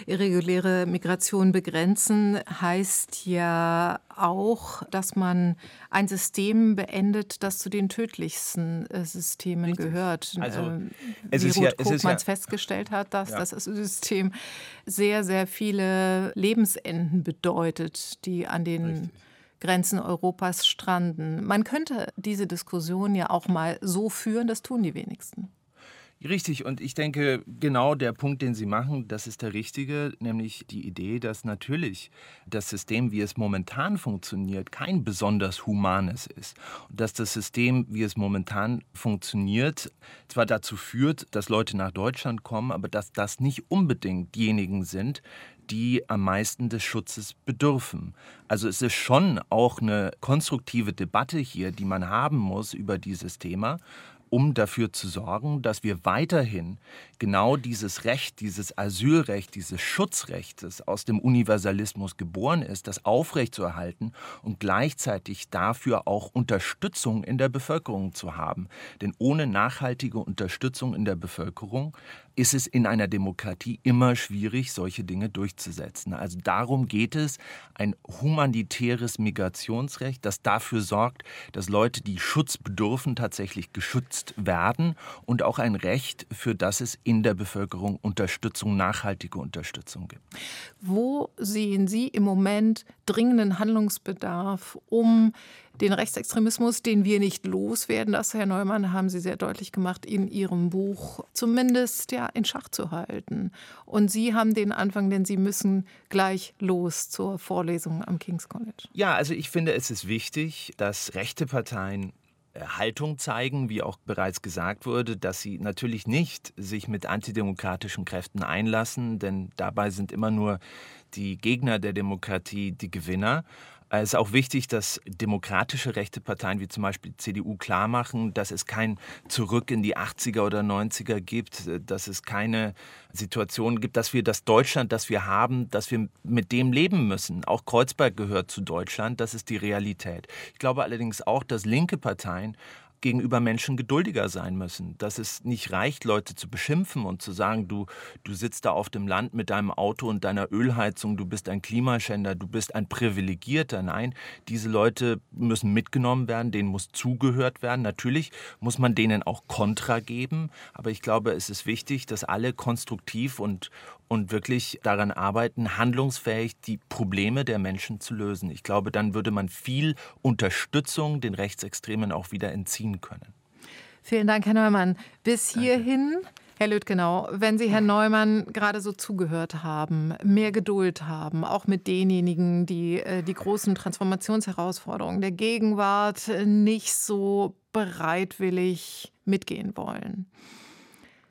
Irreguläre Migration begrenzen heißt ja auch, dass man ein System beendet, das zu den tödlichsten äh, Systemen Richtig. gehört. Also, ähm, es wie ist Ruth ja, es ja, festgestellt hat, dass ja. das System sehr, sehr viele Lebensenden bedeutet, die an den Richtig. Grenzen Europas stranden. Man könnte diese Diskussion ja auch mal so führen, das tun die wenigsten. Richtig, und ich denke, genau der Punkt, den Sie machen, das ist der richtige, nämlich die Idee, dass natürlich das System, wie es momentan funktioniert, kein besonders humanes ist. Und dass das System, wie es momentan funktioniert, zwar dazu führt, dass Leute nach Deutschland kommen, aber dass das nicht unbedingt diejenigen sind, die am meisten des Schutzes bedürfen. Also es ist schon auch eine konstruktive Debatte hier, die man haben muss über dieses Thema um dafür zu sorgen, dass wir weiterhin genau dieses Recht, dieses Asylrecht, dieses Schutzrecht, das aus dem Universalismus geboren ist, das aufrechtzuerhalten und gleichzeitig dafür auch Unterstützung in der Bevölkerung zu haben. Denn ohne nachhaltige Unterstützung in der Bevölkerung ist es in einer Demokratie immer schwierig, solche Dinge durchzusetzen. Also darum geht es, ein humanitäres Migrationsrecht, das dafür sorgt, dass Leute, die Schutz bedürfen, tatsächlich geschützt werden und auch ein Recht, für das es in der Bevölkerung Unterstützung, nachhaltige Unterstützung gibt. Wo sehen Sie im Moment dringenden Handlungsbedarf, um den Rechtsextremismus, den wir nicht loswerden, das, Herr Neumann, haben Sie sehr deutlich gemacht in Ihrem Buch, zumindest ja in Schach zu halten. Und Sie haben den Anfang, denn Sie müssen gleich los zur Vorlesung am King's College. Ja, also ich finde, es ist wichtig, dass rechte Parteien Haltung zeigen, wie auch bereits gesagt wurde, dass sie natürlich nicht sich mit antidemokratischen Kräften einlassen, denn dabei sind immer nur die Gegner der Demokratie die Gewinner. Es ist auch wichtig, dass demokratische rechte Parteien wie zum Beispiel die CDU klar machen, dass es kein Zurück in die 80er oder 90er gibt, dass es keine Situation gibt, dass wir das Deutschland, das wir haben, dass wir mit dem leben müssen. Auch Kreuzberg gehört zu Deutschland, das ist die Realität. Ich glaube allerdings auch, dass linke Parteien gegenüber Menschen geduldiger sein müssen. Dass es nicht reicht, Leute zu beschimpfen und zu sagen, du, du sitzt da auf dem Land mit deinem Auto und deiner Ölheizung, du bist ein Klimaschänder, du bist ein Privilegierter. Nein, diese Leute müssen mitgenommen werden, denen muss zugehört werden. Natürlich muss man denen auch Kontra geben, aber ich glaube, es ist wichtig, dass alle konstruktiv und, und wirklich daran arbeiten, handlungsfähig die Probleme der Menschen zu lösen. Ich glaube, dann würde man viel Unterstützung den Rechtsextremen auch wieder entziehen können. Vielen Dank, Herr Neumann. Bis hierhin. Herr Lüttgenau, wenn Sie Herrn Neumann gerade so zugehört haben, mehr Geduld haben, auch mit denjenigen, die äh, die großen Transformationsherausforderungen der Gegenwart nicht so bereitwillig mitgehen wollen.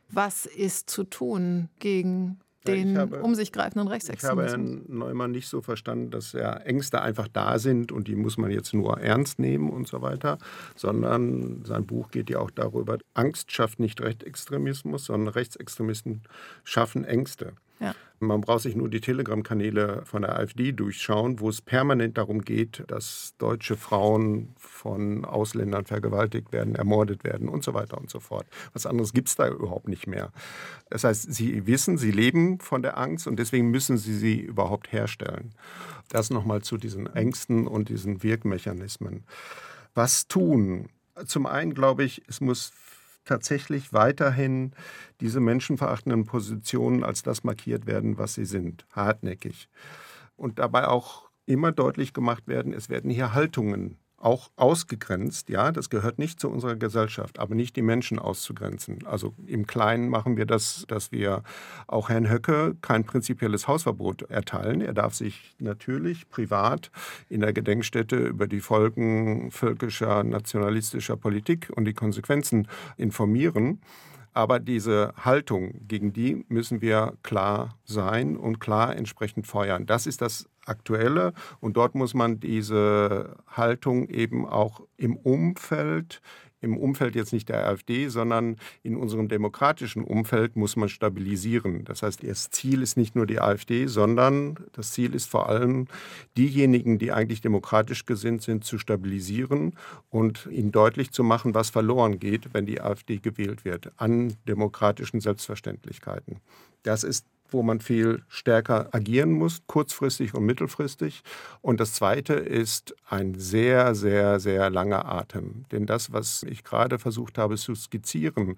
Was ist zu tun gegen den habe, um sich greifenden Rechtsextremismus. Ich habe Herrn Neumann nicht so verstanden, dass ja Ängste einfach da sind und die muss man jetzt nur ernst nehmen und so weiter, sondern sein Buch geht ja auch darüber, Angst schafft nicht Rechtsextremismus, sondern Rechtsextremisten schaffen Ängste. Ja. Man braucht sich nur die Telegram-Kanäle von der AfD durchschauen, wo es permanent darum geht, dass deutsche Frauen von Ausländern vergewaltigt werden, ermordet werden und so weiter und so fort. Was anderes gibt es da überhaupt nicht mehr. Das heißt, sie wissen, sie leben von der Angst und deswegen müssen sie sie überhaupt herstellen. Das nochmal zu diesen Ängsten und diesen Wirkmechanismen. Was tun? Zum einen glaube ich, es muss tatsächlich weiterhin diese menschenverachtenden Positionen als das markiert werden, was sie sind, hartnäckig. Und dabei auch immer deutlich gemacht werden, es werden hier Haltungen auch ausgegrenzt. Ja, das gehört nicht zu unserer Gesellschaft, aber nicht die Menschen auszugrenzen. Also im Kleinen machen wir das, dass wir auch Herrn Höcke kein prinzipielles Hausverbot erteilen. Er darf sich natürlich privat in der Gedenkstätte über die Folgen völkischer, nationalistischer Politik und die Konsequenzen informieren. Aber diese Haltung, gegen die müssen wir klar sein und klar entsprechend feuern. Das ist das Aktuelle. Und dort muss man diese Haltung eben auch im Umfeld, im Umfeld jetzt nicht der AfD, sondern in unserem demokratischen Umfeld muss man stabilisieren. Das heißt, das Ziel ist nicht nur die AfD, sondern das Ziel ist vor allem, diejenigen, die eigentlich demokratisch gesinnt sind, zu stabilisieren und ihnen deutlich zu machen, was verloren geht, wenn die AfD gewählt wird, an demokratischen Selbstverständlichkeiten. Das ist wo man viel stärker agieren muss, kurzfristig und mittelfristig. Und das Zweite ist ein sehr, sehr, sehr langer Atem. Denn das, was ich gerade versucht habe zu skizzieren,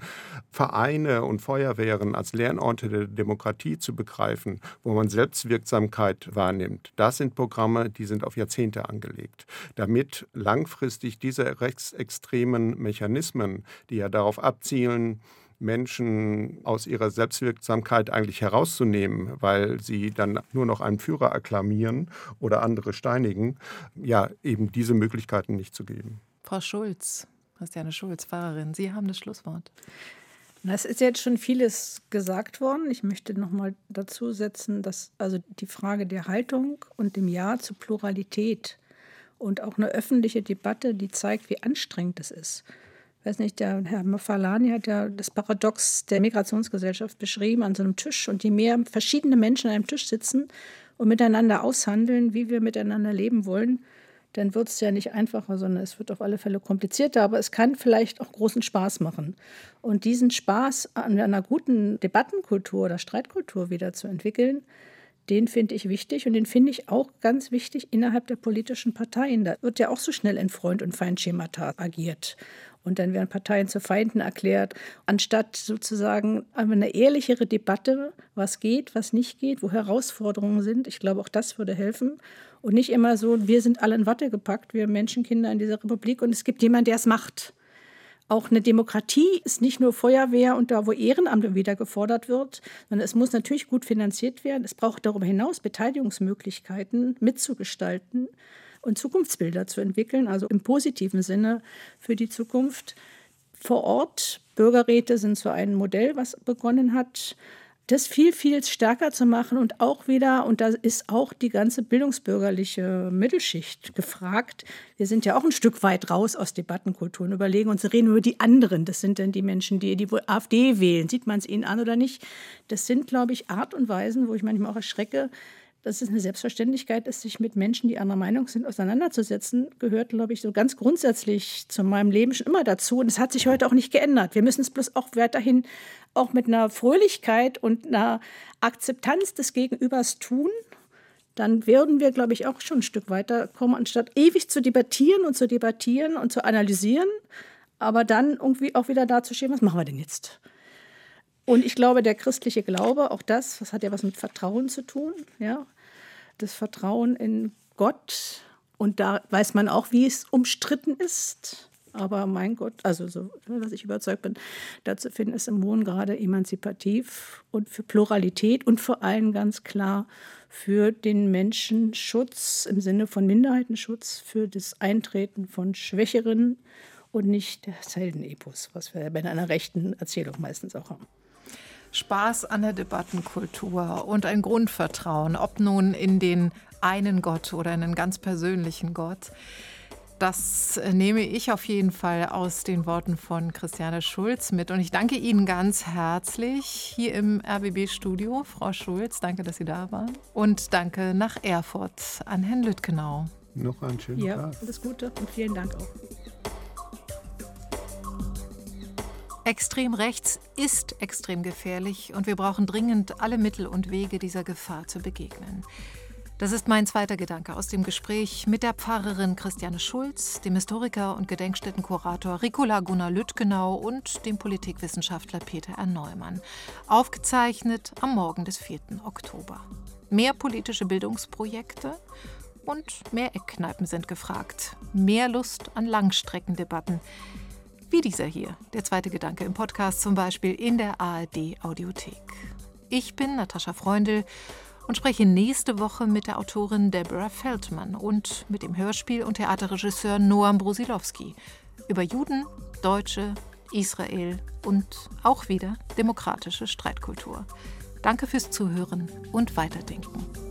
Vereine und Feuerwehren als Lernorte der Demokratie zu begreifen, wo man Selbstwirksamkeit wahrnimmt, das sind Programme, die sind auf Jahrzehnte angelegt. Damit langfristig diese rechtsextremen Mechanismen, die ja darauf abzielen, Menschen aus ihrer Selbstwirksamkeit eigentlich herauszunehmen, weil sie dann nur noch einen Führer akklamieren oder andere steinigen, ja, eben diese Möglichkeiten nicht zu geben. Frau Schulz, Christiane Schulz, Pfarrerin, Sie haben das Schlusswort. Es ist jetzt schon vieles gesagt worden. Ich möchte noch mal dazu setzen, dass also die Frage der Haltung und dem Ja zur Pluralität und auch eine öffentliche Debatte, die zeigt, wie anstrengend es ist weiß nicht, der Herr Mafalani hat ja das Paradox der Migrationsgesellschaft beschrieben an so einem Tisch und je mehr verschiedene Menschen an einem Tisch sitzen und miteinander aushandeln, wie wir miteinander leben wollen, dann wird es ja nicht einfacher, sondern es wird auf alle Fälle komplizierter, aber es kann vielleicht auch großen Spaß machen. Und diesen Spaß an einer guten Debattenkultur oder Streitkultur wieder zu entwickeln, den finde ich wichtig und den finde ich auch ganz wichtig innerhalb der politischen Parteien. Da wird ja auch so schnell in Freund- und Feindschemata agiert und dann werden Parteien zu Feinden erklärt, anstatt sozusagen eine ehrlichere Debatte, was geht, was nicht geht, wo Herausforderungen sind. Ich glaube, auch das würde helfen. Und nicht immer so, wir sind alle in Watte gepackt, wir Menschenkinder in dieser Republik und es gibt jemanden, der es macht. Auch eine Demokratie ist nicht nur Feuerwehr und da, wo Ehrenamt wieder gefordert wird, sondern es muss natürlich gut finanziert werden. Es braucht darüber hinaus Beteiligungsmöglichkeiten mitzugestalten und Zukunftsbilder zu entwickeln, also im positiven Sinne für die Zukunft. Vor Ort, Bürgerräte sind so ein Modell, was begonnen hat. das viel, viel stärker zu machen und auch wieder, und da ist auch die ganze bildungsbürgerliche Mittelschicht gefragt. Wir sind ja auch ein Stück weit raus aus Debattenkulturen, überlegen uns, reden über die anderen. Das sind dann die Menschen, die die AfD wählen. Sieht man es ihnen an oder nicht? Das sind, glaube ich, Art und Weisen, wo ich manchmal auch erschrecke, dass es eine Selbstverständlichkeit ist, sich mit Menschen, die anderer Meinung sind, auseinanderzusetzen, gehört, glaube ich, so ganz grundsätzlich zu meinem Leben schon immer dazu. Und es hat sich heute auch nicht geändert. Wir müssen es bloß auch weiterhin auch mit einer Fröhlichkeit und einer Akzeptanz des Gegenübers tun. Dann werden wir, glaube ich, auch schon ein Stück weiterkommen, anstatt ewig zu debattieren und zu debattieren und zu analysieren, aber dann irgendwie auch wieder dazustehen, was machen wir denn jetzt? Und ich glaube, der christliche Glaube, auch das, das hat ja was mit Vertrauen zu tun, ja, das Vertrauen in Gott. Und da weiß man auch, wie es umstritten ist. Aber mein Gott, also so, dass ich überzeugt bin, dazu finden es im Wohnen gerade emanzipativ und für Pluralität und vor allem ganz klar für den Menschenschutz im Sinne von Minderheitenschutz, für das Eintreten von Schwächeren und nicht das Heldenepos, was wir bei einer rechten Erzählung meistens auch haben. Spaß an der Debattenkultur und ein Grundvertrauen, ob nun in den einen Gott oder in einen ganz persönlichen Gott. Das nehme ich auf jeden Fall aus den Worten von Christiane Schulz mit. Und ich danke Ihnen ganz herzlich hier im RBB-Studio, Frau Schulz. Danke, dass Sie da waren. Und danke nach Erfurt an Herrn Lüttgenau. Noch einen schönen ja, Tag. Alles Gute und vielen Dank auch. Extrem rechts ist extrem gefährlich und wir brauchen dringend alle Mittel und Wege, dieser Gefahr zu begegnen. Das ist mein zweiter Gedanke aus dem Gespräch mit der Pfarrerin Christiane Schulz, dem Historiker und Gedenkstättenkurator Ricola Gunnar Lüttgenau und dem Politikwissenschaftler Peter R. Neumann. Aufgezeichnet am Morgen des 4. Oktober. Mehr politische Bildungsprojekte und mehr Eckkneipen sind gefragt. Mehr Lust an Langstreckendebatten wie dieser hier, der zweite Gedanke im Podcast zum Beispiel in der ARD Audiothek. Ich bin Natascha Freundl und spreche nächste Woche mit der Autorin Deborah Feldman und mit dem Hörspiel- und Theaterregisseur Noam Brusilowski über Juden, Deutsche, Israel und auch wieder demokratische Streitkultur. Danke fürs Zuhören und Weiterdenken.